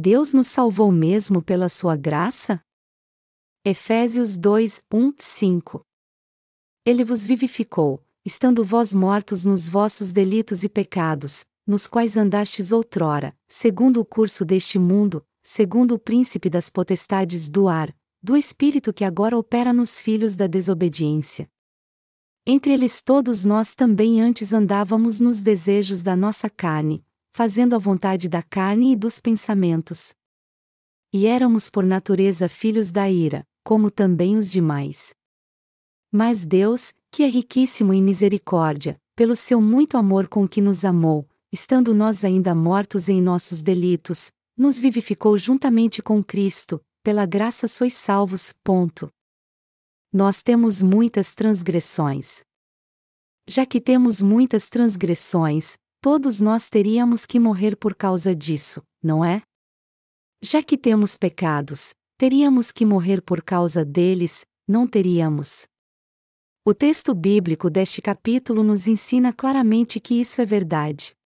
Deus nos salvou mesmo pela sua graça? Efésios 2, 1, 5 Ele vos vivificou, estando vós mortos nos vossos delitos e pecados, nos quais andastes outrora, segundo o curso deste mundo, segundo o príncipe das potestades do ar, do espírito que agora opera nos filhos da desobediência. Entre eles todos nós também antes andávamos nos desejos da nossa carne, fazendo a vontade da carne e dos pensamentos. E éramos por natureza filhos da ira, como também os demais. Mas Deus, que é riquíssimo em misericórdia, pelo seu muito amor com que nos amou, estando nós ainda mortos em nossos delitos, nos vivificou juntamente com Cristo, pela graça sois salvos. Ponto. Nós temos muitas transgressões. Já que temos muitas transgressões, todos nós teríamos que morrer por causa disso, não é? Já que temos pecados, teríamos que morrer por causa deles, não teríamos. O texto bíblico deste capítulo nos ensina claramente que isso é verdade.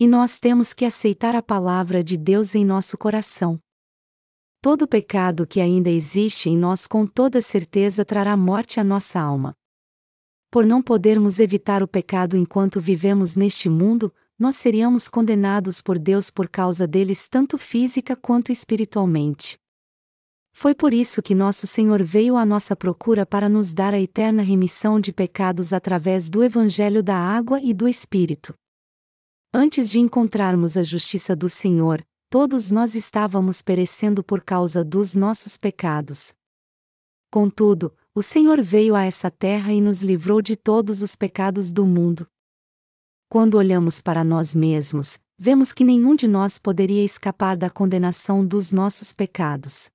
E nós temos que aceitar a palavra de Deus em nosso coração. Todo pecado que ainda existe em nós com toda certeza trará morte à nossa alma. Por não podermos evitar o pecado enquanto vivemos neste mundo, nós seríamos condenados por Deus por causa deles tanto física quanto espiritualmente. Foi por isso que nosso Senhor veio à nossa procura para nos dar a eterna remissão de pecados através do Evangelho da Água e do Espírito. Antes de encontrarmos a justiça do Senhor, todos nós estávamos perecendo por causa dos nossos pecados. Contudo, o Senhor veio a essa terra e nos livrou de todos os pecados do mundo. Quando olhamos para nós mesmos, vemos que nenhum de nós poderia escapar da condenação dos nossos pecados.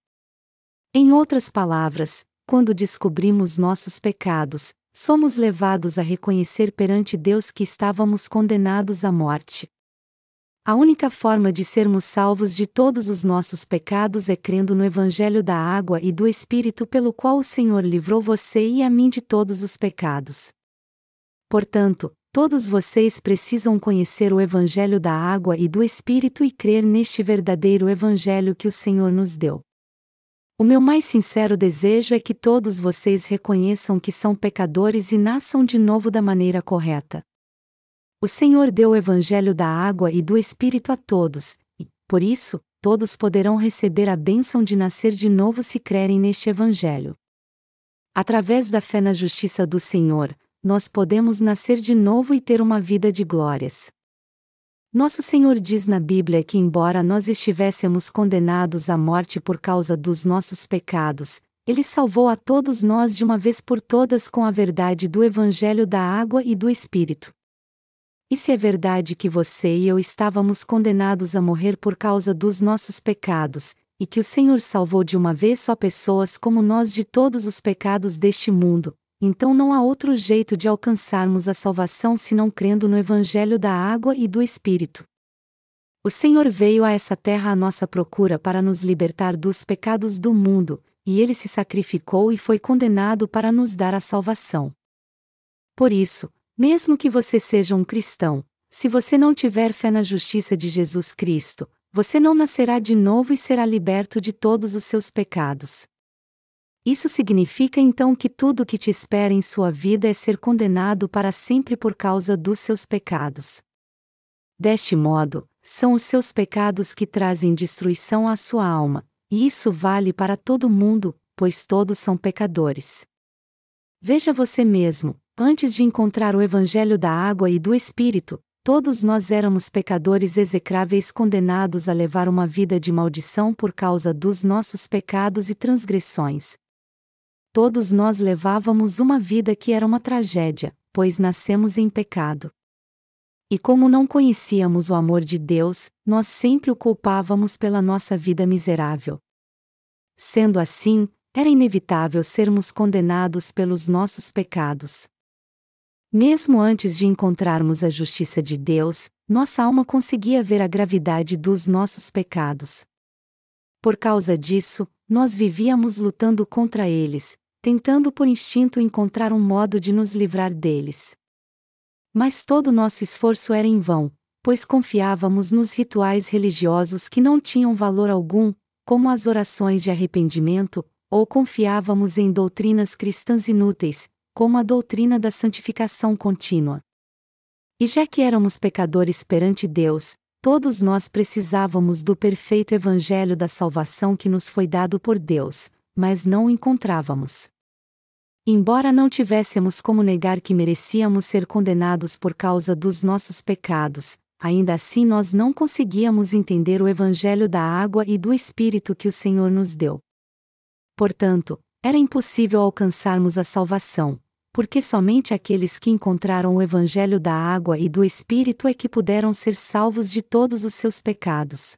Em outras palavras, quando descobrimos nossos pecados, somos levados a reconhecer perante Deus que estávamos condenados à morte. A única forma de sermos salvos de todos os nossos pecados é crendo no Evangelho da água e do Espírito pelo qual o Senhor livrou você e a mim de todos os pecados. Portanto, todos vocês precisam conhecer o Evangelho da água e do Espírito e crer neste verdadeiro Evangelho que o Senhor nos deu. O meu mais sincero desejo é que todos vocês reconheçam que são pecadores e nasçam de novo da maneira correta. O Senhor deu o Evangelho da água e do Espírito a todos, e, por isso, todos poderão receber a bênção de nascer de novo se crerem neste Evangelho. Através da fé na justiça do Senhor, nós podemos nascer de novo e ter uma vida de glórias. Nosso Senhor diz na Bíblia que, embora nós estivéssemos condenados à morte por causa dos nossos pecados, Ele salvou a todos nós de uma vez por todas com a verdade do Evangelho da água e do Espírito. E se é verdade que você e eu estávamos condenados a morrer por causa dos nossos pecados, e que o Senhor salvou de uma vez só pessoas como nós de todos os pecados deste mundo, então não há outro jeito de alcançarmos a salvação senão crendo no Evangelho da água e do Espírito. O Senhor veio a essa terra à nossa procura para nos libertar dos pecados do mundo, e ele se sacrificou e foi condenado para nos dar a salvação. Por isso, mesmo que você seja um cristão, se você não tiver fé na justiça de Jesus Cristo, você não nascerá de novo e será liberto de todos os seus pecados. Isso significa então que tudo o que te espera em sua vida é ser condenado para sempre por causa dos seus pecados. Deste modo, são os seus pecados que trazem destruição à sua alma, e isso vale para todo mundo, pois todos são pecadores. Veja você mesmo, antes de encontrar o Evangelho da água e do Espírito, todos nós éramos pecadores execráveis condenados a levar uma vida de maldição por causa dos nossos pecados e transgressões, todos nós levávamos uma vida que era uma tragédia, pois nascemos em pecado. E como não conhecíamos o amor de Deus, nós sempre o culpávamos pela nossa vida miserável. Sendo assim, era inevitável sermos condenados pelos nossos pecados. Mesmo antes de encontrarmos a justiça de Deus, nossa alma conseguia ver a gravidade dos nossos pecados. Por causa disso, nós vivíamos lutando contra eles, tentando por instinto encontrar um modo de nos livrar deles. Mas todo nosso esforço era em vão, pois confiávamos nos rituais religiosos que não tinham valor algum, como as orações de arrependimento, ou confiávamos em doutrinas cristãs inúteis, como a doutrina da santificação contínua. E já que éramos pecadores perante Deus, todos nós precisávamos do perfeito evangelho da salvação que nos foi dado por Deus, mas não o encontrávamos. Embora não tivéssemos como negar que merecíamos ser condenados por causa dos nossos pecados, ainda assim nós não conseguíamos entender o Evangelho da água e do Espírito que o Senhor nos deu. Portanto, era impossível alcançarmos a salvação, porque somente aqueles que encontraram o Evangelho da água e do Espírito é que puderam ser salvos de todos os seus pecados.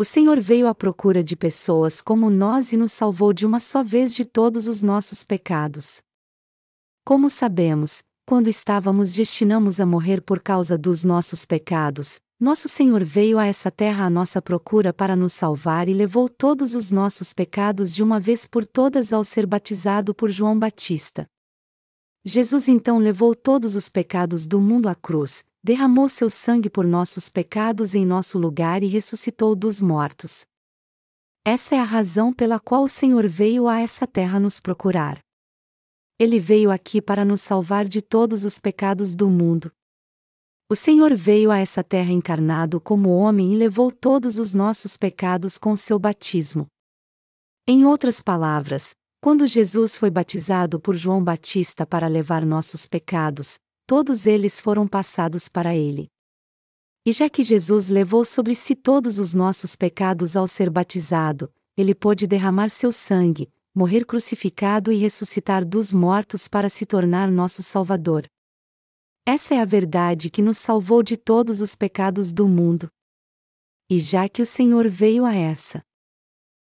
O Senhor veio à procura de pessoas como nós e nos salvou de uma só vez de todos os nossos pecados. Como sabemos, quando estávamos destinados a morrer por causa dos nossos pecados, nosso Senhor veio a essa terra à nossa procura para nos salvar e levou todos os nossos pecados de uma vez por todas ao ser batizado por João Batista. Jesus então levou todos os pecados do mundo à cruz, derramou seu sangue por nossos pecados em nosso lugar e ressuscitou dos mortos. Essa é a razão pela qual o Senhor veio a essa terra nos procurar. Ele veio aqui para nos salvar de todos os pecados do mundo. O Senhor veio a essa terra encarnado como homem e levou todos os nossos pecados com seu batismo. Em outras palavras, quando Jesus foi batizado por João Batista para levar nossos pecados, todos eles foram passados para ele. E já que Jesus levou sobre si todos os nossos pecados ao ser batizado, ele pôde derramar seu sangue, morrer crucificado e ressuscitar dos mortos para se tornar nosso Salvador. Essa é a verdade que nos salvou de todos os pecados do mundo. E já que o Senhor veio a essa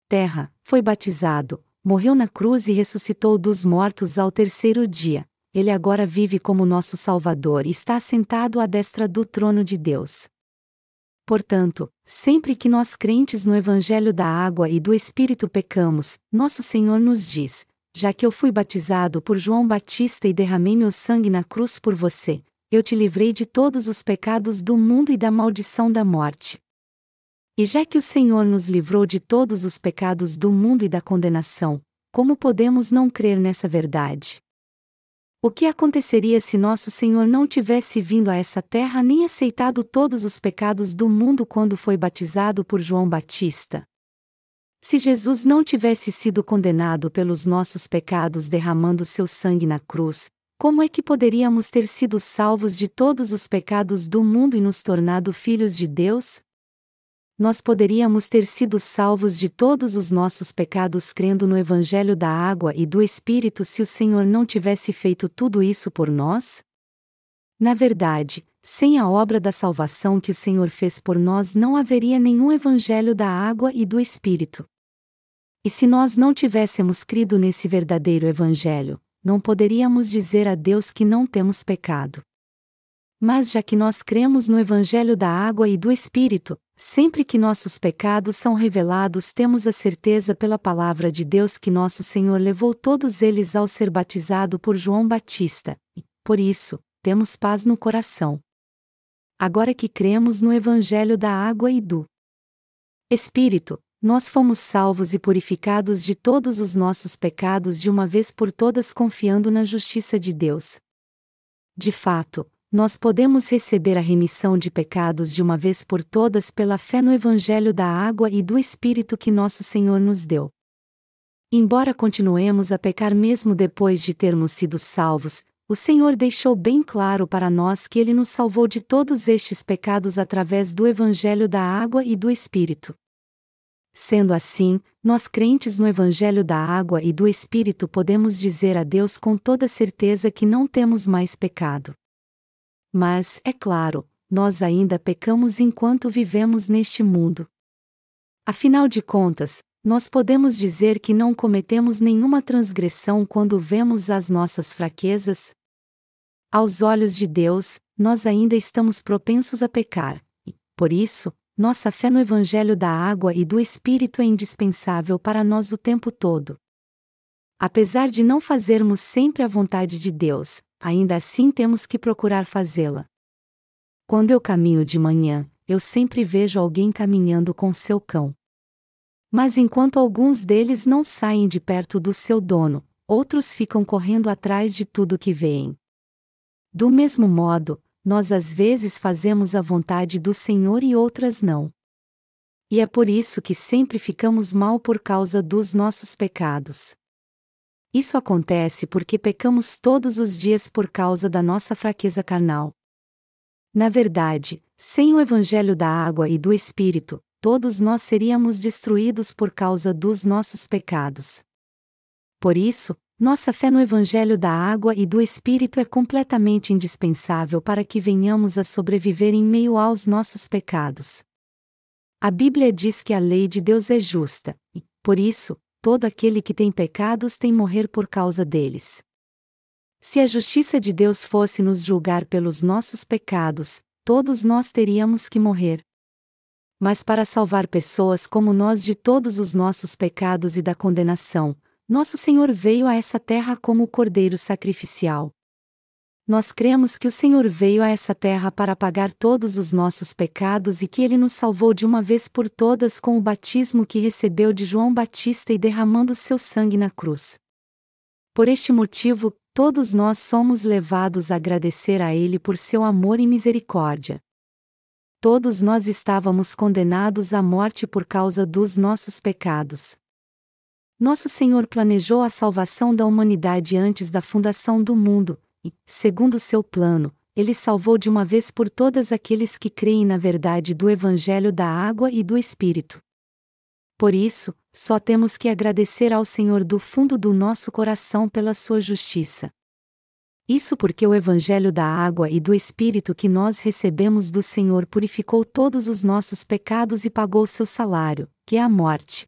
terra, foi batizado, morreu na cruz e ressuscitou dos mortos ao terceiro dia, ele agora vive como nosso Salvador e está sentado à destra do trono de Deus. Portanto, sempre que nós crentes no Evangelho da Água e do Espírito pecamos, nosso Senhor nos diz: Já que eu fui batizado por João Batista e derramei meu sangue na cruz por você, eu te livrei de todos os pecados do mundo e da maldição da morte. E já que o Senhor nos livrou de todos os pecados do mundo e da condenação, como podemos não crer nessa verdade? O que aconteceria se nosso Senhor não tivesse vindo a essa terra nem aceitado todos os pecados do mundo quando foi batizado por João Batista? Se Jesus não tivesse sido condenado pelos nossos pecados derramando seu sangue na cruz, como é que poderíamos ter sido salvos de todos os pecados do mundo e nos tornado filhos de Deus? nós poderíamos ter sido salvos de todos os nossos pecados crendo no Evangelho da água e do Espírito se o Senhor não tivesse feito tudo isso por nós? Na verdade, sem a obra da salvação que o Senhor fez por nós não haveria nenhum Evangelho da água e do Espírito. E se nós não tivéssemos crido nesse verdadeiro Evangelho, não poderíamos dizer a Deus que não temos pecado. Mas já que nós cremos no Evangelho da água e do Espírito, Sempre que nossos pecados são revelados, temos a certeza pela palavra de Deus que nosso Senhor levou todos eles ao ser batizado por João Batista, e, por isso, temos paz no coração. Agora que cremos no Evangelho da água e do Espírito, nós fomos salvos e purificados de todos os nossos pecados de uma vez por todas confiando na justiça de Deus. De fato, nós podemos receber a remissão de pecados de uma vez por todas pela fé no Evangelho da água e do Espírito que nosso Senhor nos deu. Embora continuemos a pecar mesmo depois de termos sido salvos, o Senhor deixou bem claro para nós que Ele nos salvou de todos estes pecados através do Evangelho da água e do Espírito. Sendo assim, nós crentes no Evangelho da água e do Espírito podemos dizer a Deus com toda certeza que não temos mais pecado. Mas, é claro, nós ainda pecamos enquanto vivemos neste mundo. Afinal de contas, nós podemos dizer que não cometemos nenhuma transgressão quando vemos as nossas fraquezas? Aos olhos de Deus, nós ainda estamos propensos a pecar, e, por isso, nossa fé no Evangelho da água e do Espírito é indispensável para nós o tempo todo. Apesar de não fazermos sempre a vontade de Deus, ainda assim temos que procurar fazê-la. Quando eu caminho de manhã, eu sempre vejo alguém caminhando com seu cão. Mas enquanto alguns deles não saem de perto do seu dono, outros ficam correndo atrás de tudo que veem. Do mesmo modo, nós às vezes fazemos a vontade do Senhor e outras não. E é por isso que sempre ficamos mal por causa dos nossos pecados. Isso acontece porque pecamos todos os dias por causa da nossa fraqueza carnal. Na verdade, sem o Evangelho da água e do Espírito, todos nós seríamos destruídos por causa dos nossos pecados. Por isso, nossa fé no Evangelho da água e do Espírito é completamente indispensável para que venhamos a sobreviver em meio aos nossos pecados. A Bíblia diz que a lei de Deus é justa, e, por isso, todo aquele que tem pecados tem morrer por causa deles. Se a justiça de Deus fosse nos julgar pelos nossos pecados, todos nós teríamos que morrer. Mas para salvar pessoas como nós de todos os nossos pecados e da condenação, nosso Senhor veio a essa terra como o cordeiro sacrificial. Nós cremos que o Senhor veio a essa terra para pagar todos os nossos pecados e que ele nos salvou de uma vez por todas com o batismo que recebeu de João Batista e derramando seu sangue na cruz. Por este motivo, todos nós somos levados a agradecer a Ele por seu amor e misericórdia. Todos nós estávamos condenados à morte por causa dos nossos pecados. Nosso Senhor planejou a salvação da humanidade antes da fundação do mundo, e, segundo seu plano, ele salvou de uma vez por todas aqueles que creem na verdade do Evangelho da água e do Espírito. Por isso, só temos que agradecer ao Senhor do fundo do nosso coração pela sua justiça. Isso porque o Evangelho da água e do Espírito que nós recebemos do Senhor purificou todos os nossos pecados e pagou seu salário, que é a morte.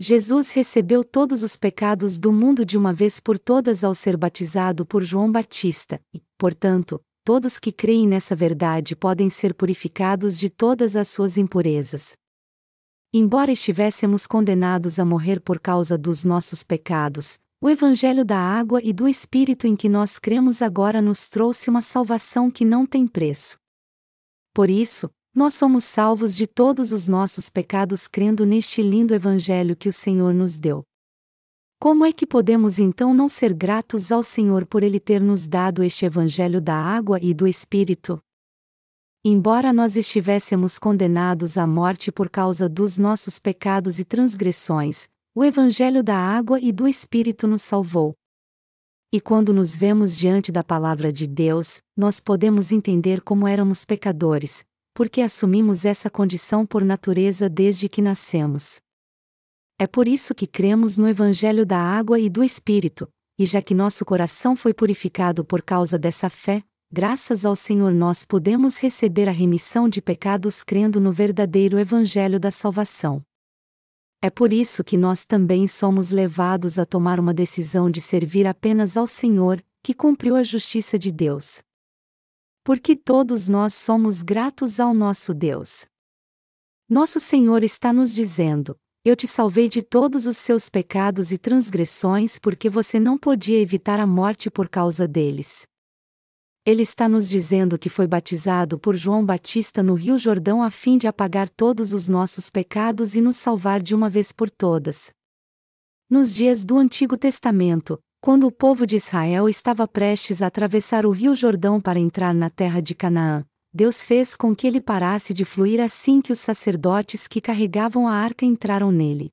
Jesus recebeu todos os pecados do mundo de uma vez por todas ao ser batizado por João Batista, e, portanto, todos que creem nessa verdade podem ser purificados de todas as suas impurezas. Embora estivéssemos condenados a morrer por causa dos nossos pecados, o Evangelho da água e do Espírito em que nós cremos agora nos trouxe uma salvação que não tem preço. Por isso, nós somos salvos de todos os nossos pecados crendo neste lindo Evangelho que o Senhor nos deu. Como é que podemos então não ser gratos ao Senhor por Ele ter nos dado este Evangelho da água e do Espírito? Embora nós estivéssemos condenados à morte por causa dos nossos pecados e transgressões, o Evangelho da água e do Espírito nos salvou. E quando nos vemos diante da Palavra de Deus, nós podemos entender como éramos pecadores, porque assumimos essa condição por natureza desde que nascemos. É por isso que cremos no Evangelho da água e do Espírito, e já que nosso coração foi purificado por causa dessa fé, graças ao Senhor nós podemos receber a remissão de pecados crendo no verdadeiro Evangelho da salvação. É por isso que nós também somos levados a tomar uma decisão de servir apenas ao Senhor, que cumpriu a justiça de Deus porque todos nós somos gratos ao nosso Deus. Nosso Senhor está nos dizendo: Eu te salvei de todos os seus pecados e transgressões porque você não podia evitar a morte por causa deles. Ele está nos dizendo que foi batizado por João Batista no Rio Jordão a fim de apagar todos os nossos pecados e nos salvar de uma vez por todas. Nos dias do Antigo Testamento, quando o povo de Israel estava prestes a atravessar o rio Jordão para entrar na terra de Canaã, Deus fez com que ele parasse de fluir assim que os sacerdotes que carregavam a arca entraram nele.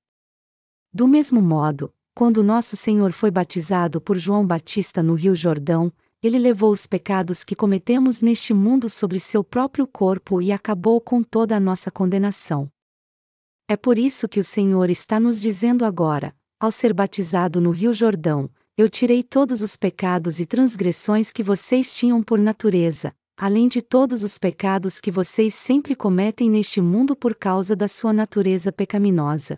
Do mesmo modo, quando nosso Senhor foi batizado por João Batista no rio Jordão, ele levou os pecados que cometemos neste mundo sobre seu próprio corpo e acabou com toda a nossa condenação. É por isso que o Senhor está nos dizendo agora, ao ser batizado no rio Jordão, eu tirei todos os pecados e transgressões que vocês tinham por natureza, além de todos os pecados que vocês sempre cometem neste mundo por causa da sua natureza pecaminosa.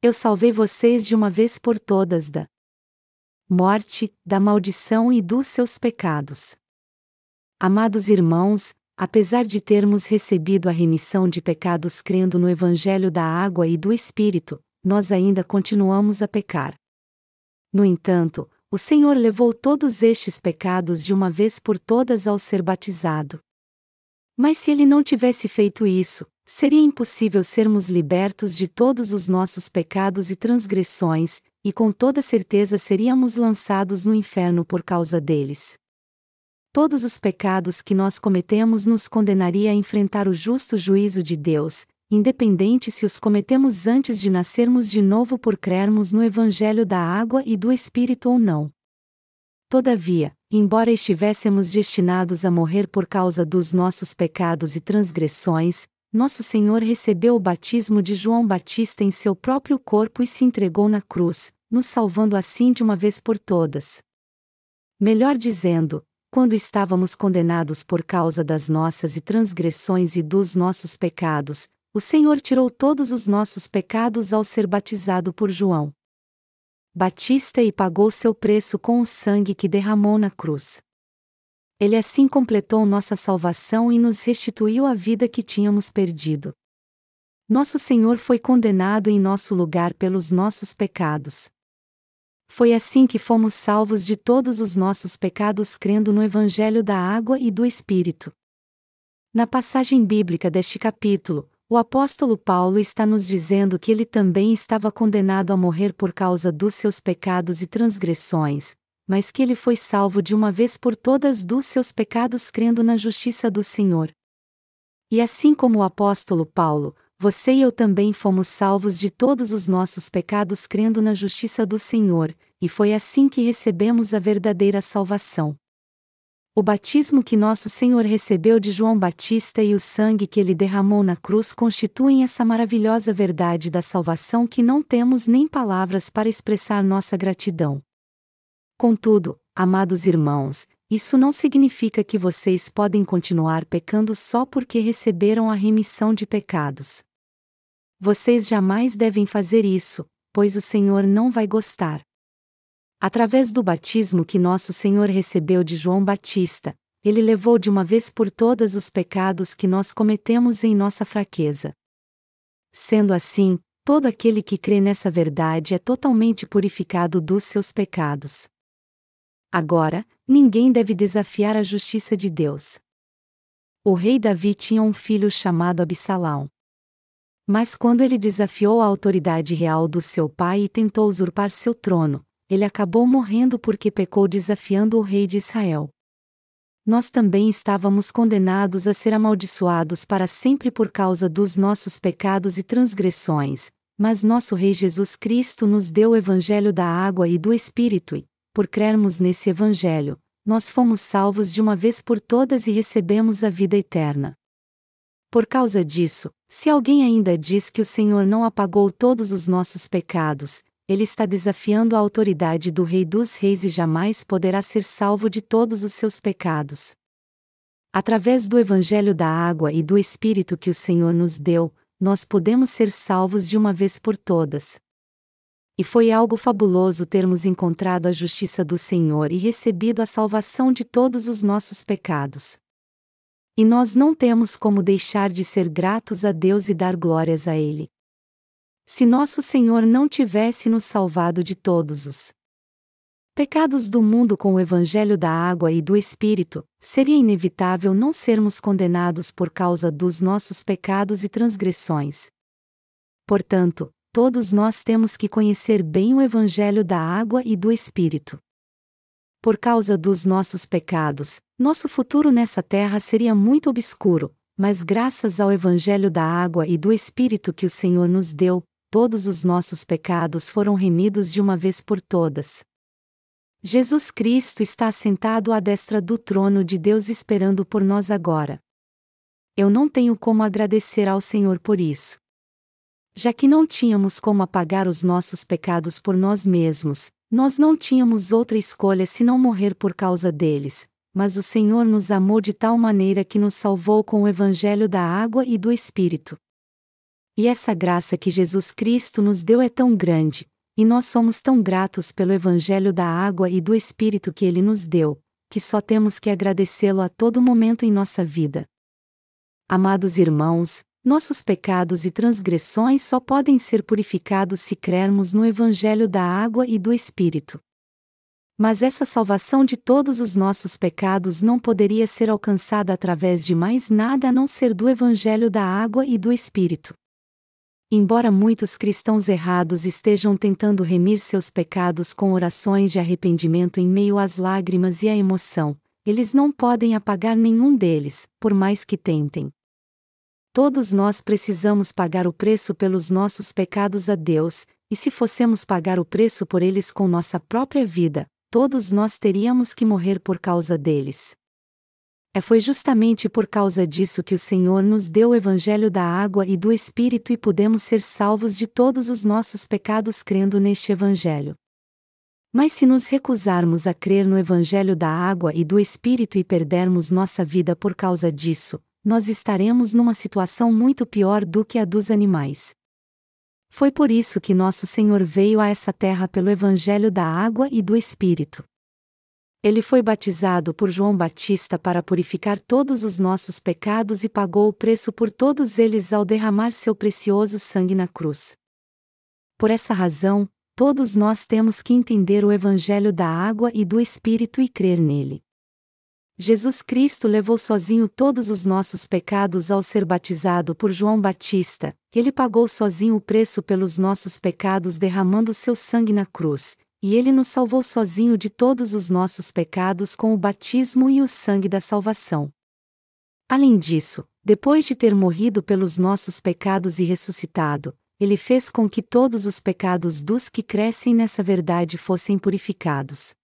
Eu salvei vocês de uma vez por todas da morte, da maldição e dos seus pecados. Amados irmãos, apesar de termos recebido a remissão de pecados crendo no Evangelho da água e do Espírito, nós ainda continuamos a pecar. No entanto, o Senhor levou todos estes pecados de uma vez por todas ao ser batizado. Mas se ele não tivesse feito isso, seria impossível sermos libertos de todos os nossos pecados e transgressões, e com toda certeza seríamos lançados no inferno por causa deles. Todos os pecados que nós cometemos nos condenaria a enfrentar o justo juízo de Deus, independente se os cometemos antes de nascermos de novo por crermos no Evangelho da água e do Espírito ou não. Todavia, embora estivéssemos destinados a morrer por causa dos nossos pecados e transgressões, nosso Senhor recebeu o batismo de João Batista em seu próprio corpo e se entregou na cruz, nos salvando assim de uma vez por todas. Melhor dizendo, quando estávamos condenados por causa das nossas e transgressões e dos nossos pecados, o Senhor tirou todos os nossos pecados ao ser batizado por João. Batista e pagou seu preço com o sangue que derramou na cruz. Ele assim completou nossa salvação e nos restituiu a vida que tínhamos perdido. Nosso Senhor foi condenado em nosso lugar pelos nossos pecados. Foi assim que fomos salvos de todos os nossos pecados crendo no Evangelho da Água e do Espírito. Na passagem bíblica deste capítulo, o apóstolo Paulo está nos dizendo que ele também estava condenado a morrer por causa dos seus pecados e transgressões, mas que ele foi salvo de uma vez por todas dos seus pecados crendo na justiça do Senhor. E assim como o apóstolo Paulo, você e eu também fomos salvos de todos os nossos pecados crendo na justiça do Senhor, e foi assim que recebemos a verdadeira salvação. O batismo que nosso Senhor recebeu de João Batista e o sangue que ele derramou na cruz constituem essa maravilhosa verdade da salvação que não temos nem palavras para expressar nossa gratidão. Contudo, amados irmãos, isso não significa que vocês podem continuar pecando só porque receberam a remissão de pecados. Vocês jamais devem fazer isso, pois o Senhor não vai gostar. Através do batismo que nosso Senhor recebeu de João Batista, ele levou de uma vez por todas os pecados que nós cometemos em nossa fraqueza. Sendo assim, todo aquele que crê nessa verdade é totalmente purificado dos seus pecados. Agora, ninguém deve desafiar a justiça de Deus. O rei Davi tinha um filho chamado Absalão. Mas quando ele desafiou a autoridade real do seu pai e tentou usurpar seu trono, ele acabou morrendo porque pecou desafiando o rei de Israel. Nós também estávamos condenados a ser amaldiçoados para sempre por causa dos nossos pecados e transgressões, mas nosso Rei Jesus Cristo nos deu o Evangelho da água e do Espírito e, por crermos nesse Evangelho, nós fomos salvos de uma vez por todas e recebemos a vida eterna. Por causa disso, se alguém ainda diz que o Senhor não apagou todos os nossos pecados, ele está desafiando a autoridade do Rei dos Reis e jamais poderá ser salvo de todos os seus pecados. Através do Evangelho da Água e do Espírito que o Senhor nos deu, nós podemos ser salvos de uma vez por todas. E foi algo fabuloso termos encontrado a justiça do Senhor e recebido a salvação de todos os nossos pecados. E nós não temos como deixar de ser gratos a Deus e dar glórias a Ele. Se nosso Senhor não tivesse nos salvado de todos os pecados do mundo com o Evangelho da água e do Espírito, seria inevitável não sermos condenados por causa dos nossos pecados e transgressões. Portanto, todos nós temos que conhecer bem o Evangelho da água e do Espírito. Por causa dos nossos pecados, nosso futuro nessa terra seria muito obscuro, mas graças ao Evangelho da água e do Espírito que o Senhor nos deu, todos os nossos pecados foram remidos de uma vez por todas. Jesus Cristo está assentado à destra do trono de Deus esperando por nós agora. Eu não tenho como agradecer ao Senhor por isso. Já que não tínhamos como apagar os nossos pecados por nós mesmos, nós não tínhamos outra escolha senão morrer por causa deles, mas o Senhor nos amou de tal maneira que nos salvou com o Evangelho da água e do Espírito. E essa graça que Jesus Cristo nos deu é tão grande, e nós somos tão gratos pelo Evangelho da água e do Espírito que ele nos deu, que só temos que agradecê-lo a todo momento em nossa vida. Amados irmãos, nossos pecados e transgressões só podem ser purificados se crermos no Evangelho da água e do Espírito. Mas essa salvação de todos os nossos pecados não poderia ser alcançada através de mais nada a não ser do Evangelho da água e do Espírito. Embora muitos cristãos errados estejam tentando remir seus pecados com orações de arrependimento em meio às lágrimas e à emoção, eles não podem apagar nenhum deles, por mais que tentem. Todos nós precisamos pagar o preço pelos nossos pecados a Deus, e se fossemos pagar o preço por eles com nossa própria vida, todos nós teríamos que morrer por causa deles. É foi justamente por causa disso que o Senhor nos deu o Evangelho da água e do Espírito e pudemos ser salvos de todos os nossos pecados crendo neste Evangelho. Mas se nos recusarmos a crer no Evangelho da água e do Espírito e perdermos nossa vida por causa disso, nós estaremos numa situação muito pior do que a dos animais. Foi por isso que nosso Senhor veio a essa terra pelo Evangelho da água e do Espírito. Ele foi batizado por João Batista para purificar todos os nossos pecados e pagou o preço por todos eles ao derramar seu precioso sangue na cruz. Por essa razão, todos nós temos que entender o Evangelho da água e do Espírito e crer nele. Jesus Cristo levou sozinho todos os nossos pecados ao ser batizado por João Batista, ele pagou sozinho o preço pelos nossos pecados derramando seu sangue na cruz, e ele nos salvou sozinho de todos os nossos pecados com o batismo e o sangue da salvação. Além disso, depois de ter morrido pelos nossos pecados e ressuscitado, ele fez com que todos os pecados dos que crescem nessa verdade fossem purificados.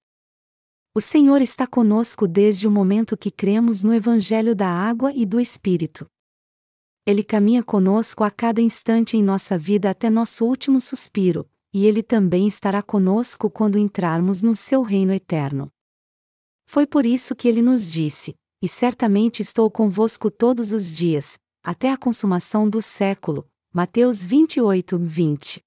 O Senhor está conosco desde o momento que cremos no Evangelho da Água e do Espírito. Ele caminha conosco a cada instante em nossa vida até nosso último suspiro, e Ele também estará conosco quando entrarmos no seu reino eterno. Foi por isso que Ele nos disse: E certamente estou convosco todos os dias, até a consumação do século. Mateus 28, 20.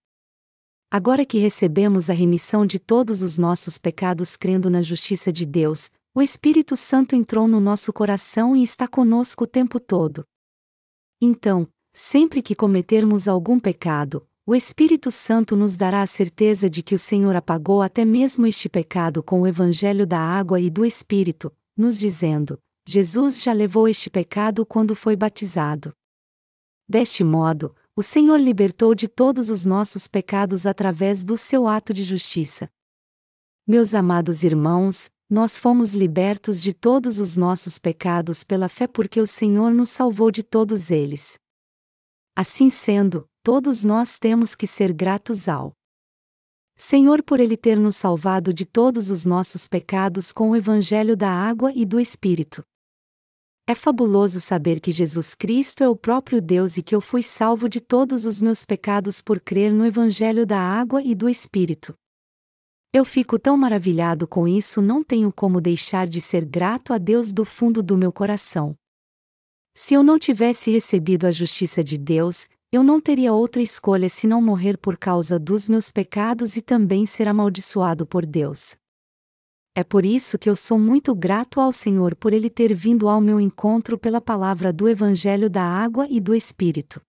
Agora que recebemos a remissão de todos os nossos pecados crendo na justiça de Deus, o Espírito Santo entrou no nosso coração e está conosco o tempo todo. Então, sempre que cometermos algum pecado, o Espírito Santo nos dará a certeza de que o Senhor apagou até mesmo este pecado com o Evangelho da água e do Espírito, nos dizendo: Jesus já levou este pecado quando foi batizado. Deste modo, o Senhor libertou de todos os nossos pecados através do seu ato de justiça. Meus amados irmãos, nós fomos libertos de todos os nossos pecados pela fé porque o Senhor nos salvou de todos eles. Assim sendo, todos nós temos que ser gratos ao Senhor por Ele ter nos salvado de todos os nossos pecados com o Evangelho da água e do Espírito. É fabuloso saber que Jesus Cristo é o próprio Deus e que eu fui salvo de todos os meus pecados por crer no Evangelho da água e do Espírito. Eu fico tão maravilhado com isso, não tenho como deixar de ser grato a Deus do fundo do meu coração. Se eu não tivesse recebido a justiça de Deus, eu não teria outra escolha senão morrer por causa dos meus pecados e também ser amaldiçoado por Deus. É por isso que eu sou muito grato ao Senhor por ele ter vindo ao meu encontro pela palavra do Evangelho da Água e do Espírito.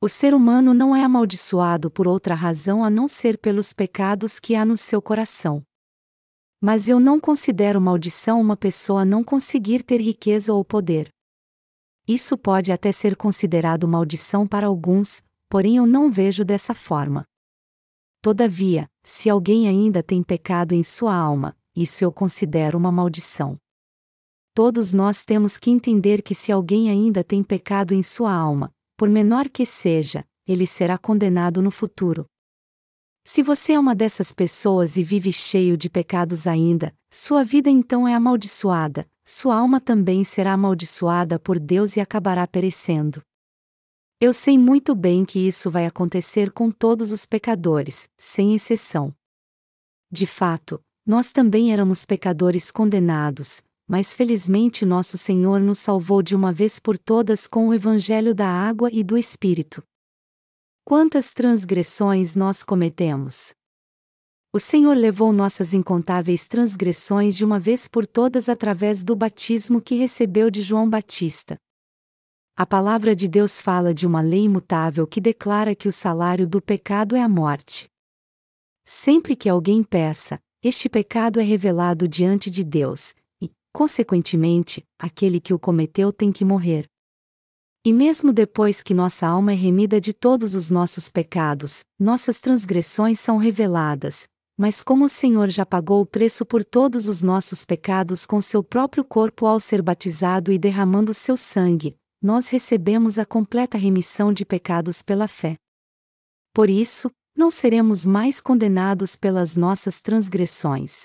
O ser humano não é amaldiçoado por outra razão a não ser pelos pecados que há no seu coração. Mas eu não considero maldição uma pessoa não conseguir ter riqueza ou poder. Isso pode até ser considerado maldição para alguns, porém eu não vejo dessa forma. Todavia, se alguém ainda tem pecado em sua alma, isso eu considero uma maldição. Todos nós temos que entender que se alguém ainda tem pecado em sua alma, por menor que seja, ele será condenado no futuro. Se você é uma dessas pessoas e vive cheio de pecados ainda, sua vida então é amaldiçoada, sua alma também será amaldiçoada por Deus e acabará perecendo. Eu sei muito bem que isso vai acontecer com todos os pecadores, sem exceção. De fato, nós também éramos pecadores condenados, mas felizmente nosso Senhor nos salvou de uma vez por todas com o Evangelho da água e do Espírito. Quantas transgressões nós cometemos! O Senhor levou nossas incontáveis transgressões de uma vez por todas através do batismo que recebeu de João Batista. A palavra de Deus fala de uma lei imutável que declara que o salário do pecado é a morte. Sempre que alguém peça, este pecado é revelado diante de Deus, e, consequentemente, aquele que o cometeu tem que morrer. E mesmo depois que nossa alma é remida de todos os nossos pecados, nossas transgressões são reveladas, mas como o Senhor já pagou o preço por todos os nossos pecados com seu próprio corpo ao ser batizado e derramando seu sangue, nós recebemos a completa remissão de pecados pela fé. Por isso, não seremos mais condenados pelas nossas transgressões.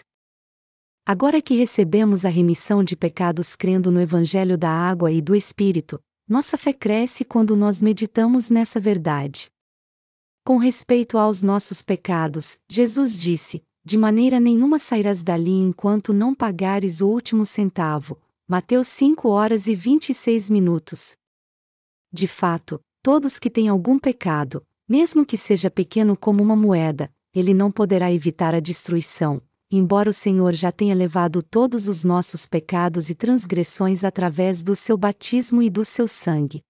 Agora que recebemos a remissão de pecados crendo no Evangelho da Água e do Espírito, nossa fé cresce quando nós meditamos nessa verdade. Com respeito aos nossos pecados, Jesus disse: De maneira nenhuma sairás dali enquanto não pagares o último centavo. Mateus 5 horas e 26 minutos. De fato, todos que têm algum pecado, mesmo que seja pequeno como uma moeda, ele não poderá evitar a destruição, embora o Senhor já tenha levado todos os nossos pecados e transgressões através do seu batismo e do seu sangue.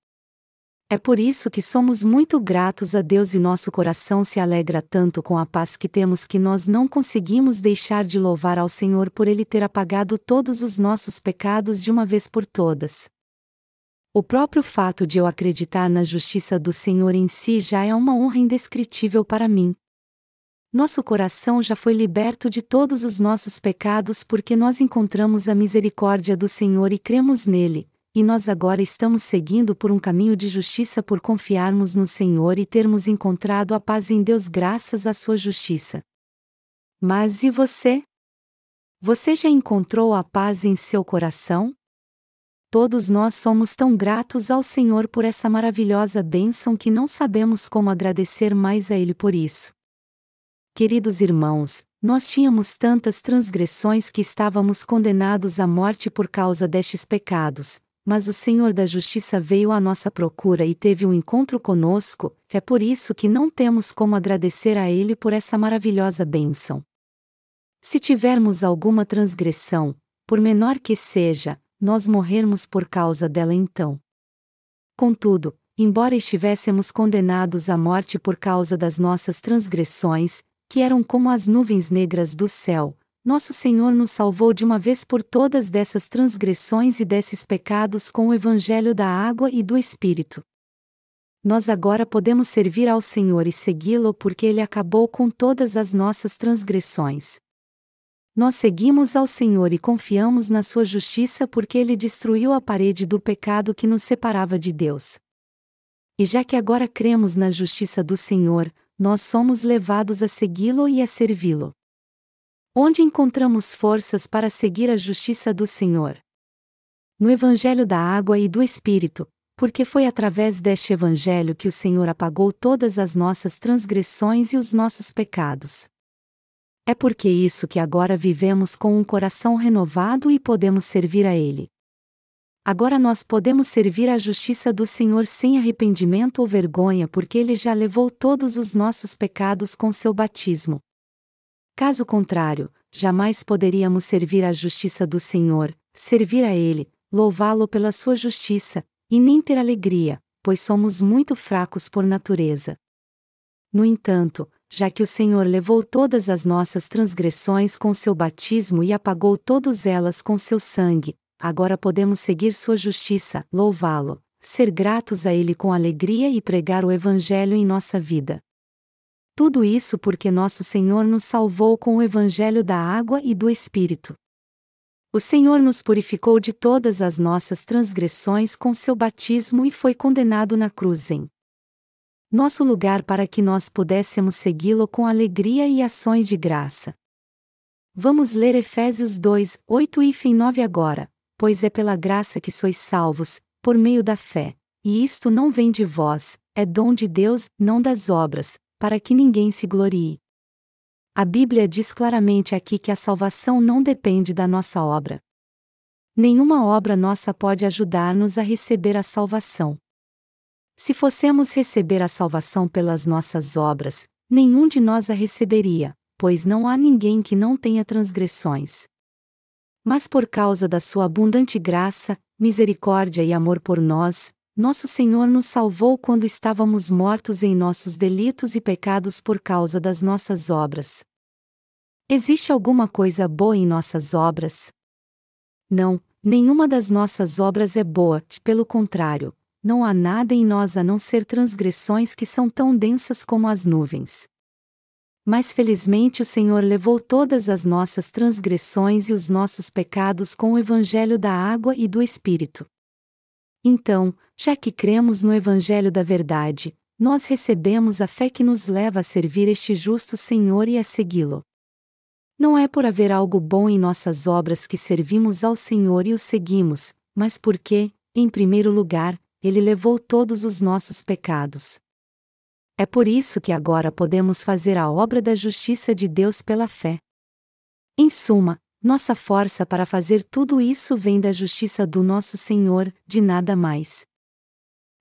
É por isso que somos muito gratos a Deus e nosso coração se alegra tanto com a paz que temos que nós não conseguimos deixar de louvar ao Senhor por Ele ter apagado todos os nossos pecados de uma vez por todas. O próprio fato de eu acreditar na justiça do Senhor em si já é uma honra indescritível para mim, nosso coração já foi liberto de todos os nossos pecados porque nós encontramos a misericórdia do Senhor e cremos nele, e nós agora estamos seguindo por um caminho de justiça por confiarmos no Senhor e termos encontrado a paz em Deus graças à sua justiça. Mas e você? Você já encontrou a paz em seu coração? Todos nós somos tão gratos ao Senhor por essa maravilhosa bênção que não sabemos como agradecer mais a Ele por isso. Queridos irmãos, nós tínhamos tantas transgressões que estávamos condenados à morte por causa destes pecados, mas o Senhor da Justiça veio à nossa procura e teve um encontro conosco, é por isso que não temos como agradecer a Ele por essa maravilhosa bênção. Se tivermos alguma transgressão, por menor que seja, nós morrermos por causa dela então. Contudo, embora estivéssemos condenados à morte por causa das nossas transgressões, que eram como as nuvens negras do céu, nosso Senhor nos salvou de uma vez por todas dessas transgressões e desses pecados com o Evangelho da água e do Espírito. Nós agora podemos servir ao Senhor e segui-lo porque ele acabou com todas as nossas transgressões. Nós seguimos ao Senhor e confiamos na sua justiça porque ele destruiu a parede do pecado que nos separava de Deus. E já que agora cremos na justiça do Senhor, nós somos levados a segui-lo e a servi-lo. Onde encontramos forças para seguir a justiça do Senhor? No Evangelho da Água e do Espírito, porque foi através deste Evangelho que o Senhor apagou todas as nossas transgressões e os nossos pecados. É porque isso que agora vivemos com um coração renovado e podemos servir a Ele. Agora nós podemos servir à justiça do Senhor sem arrependimento ou vergonha porque Ele já levou todos os nossos pecados com seu batismo. Caso contrário, jamais poderíamos servir à justiça do Senhor, servir a Ele, louvá-lo pela sua justiça, e nem ter alegria, pois somos muito fracos por natureza. No entanto, já que o Senhor levou todas as nossas transgressões com seu batismo e apagou todas elas com seu sangue, agora podemos seguir sua justiça, louvá-lo, ser gratos a Ele com alegria e pregar o Evangelho em nossa vida. Tudo isso porque nosso Senhor nos salvou com o Evangelho da água e do Espírito. O Senhor nos purificou de todas as nossas transgressões com seu batismo e foi condenado na cruz em nosso lugar para que nós pudéssemos segui-lo com alegria e ações de graça. Vamos ler Efésios 2, 8 e 9 agora pois é pela graça que sois salvos, por meio da fé. E isto não vem de vós, é dom de Deus, não das obras, para que ninguém se glorie. A Bíblia diz claramente aqui que a salvação não depende da nossa obra. Nenhuma obra nossa pode ajudar-nos a receber a salvação. Se fossemos receber a salvação pelas nossas obras, nenhum de nós a receberia, pois não há ninguém que não tenha transgressões. Mas por causa da sua abundante graça, misericórdia e amor por nós, nosso Senhor nos salvou quando estávamos mortos em nossos delitos e pecados por causa das nossas obras. Existe alguma coisa boa em nossas obras? Não, nenhuma das nossas obras é boa, pelo contrário, não há nada em nós a não ser transgressões que são tão densas como as nuvens. Mas felizmente o Senhor levou todas as nossas transgressões e os nossos pecados com o Evangelho da água e do Espírito. Então, já que cremos no Evangelho da Verdade, nós recebemos a fé que nos leva a servir este justo Senhor e a segui-lo. Não é por haver algo bom em nossas obras que servimos ao Senhor e o seguimos, mas porque, em primeiro lugar, Ele levou todos os nossos pecados. É por isso que agora podemos fazer a obra da justiça de Deus pela fé. Em suma, nossa força para fazer tudo isso vem da justiça do nosso Senhor, de nada mais.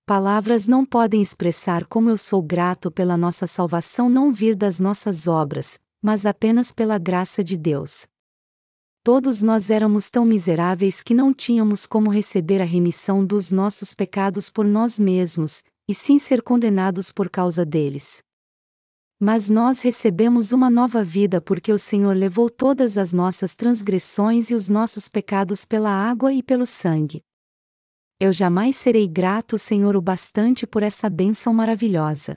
Palavras não podem expressar como eu sou grato pela nossa salvação não vir das nossas obras, mas apenas pela graça de Deus. Todos nós éramos tão miseráveis que não tínhamos como receber a remissão dos nossos pecados por nós mesmos, e sim ser condenados por causa deles. Mas nós recebemos uma nova vida porque o Senhor levou todas as nossas transgressões e os nossos pecados pela água e pelo sangue. Eu jamais serei grato Senhor o bastante por essa bênção maravilhosa.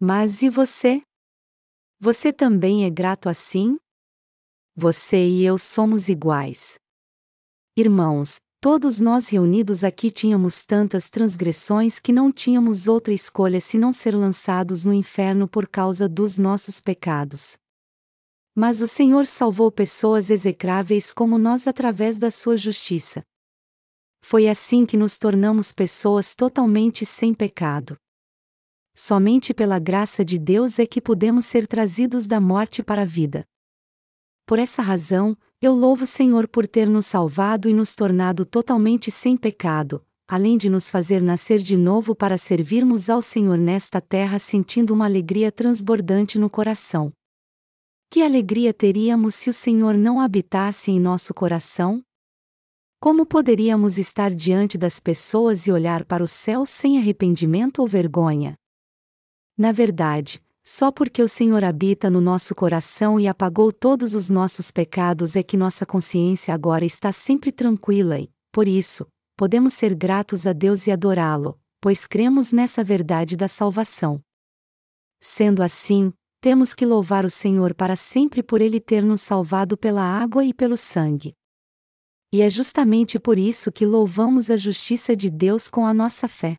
Mas e você? Você também é grato assim? Você e eu somos iguais. Irmãos, todos nós reunidos aqui tínhamos tantas transgressões que não tínhamos outra escolha senão ser lançados no inferno por causa dos nossos pecados. Mas o Senhor salvou pessoas execráveis como nós através da sua justiça. Foi assim que nos tornamos pessoas totalmente sem pecado. Somente pela graça de Deus é que podemos ser trazidos da morte para a vida. Por essa razão, eu louvo o Senhor por ter nos salvado e nos tornado totalmente sem pecado, além de nos fazer nascer de novo para servirmos ao Senhor nesta terra sentindo uma alegria transbordante no coração. Que alegria teríamos se o Senhor não habitasse em nosso coração? Como poderíamos estar diante das pessoas e olhar para o céu sem arrependimento ou vergonha? Na verdade, só porque o Senhor habita no nosso coração e apagou todos os nossos pecados é que nossa consciência agora está sempre tranquila e, por isso, podemos ser gratos a Deus e adorá-lo, pois cremos nessa verdade da salvação. Sendo assim, temos que louvar o Senhor para sempre por ele ter nos salvado pela água e pelo sangue. E é justamente por isso que louvamos a justiça de Deus com a nossa fé.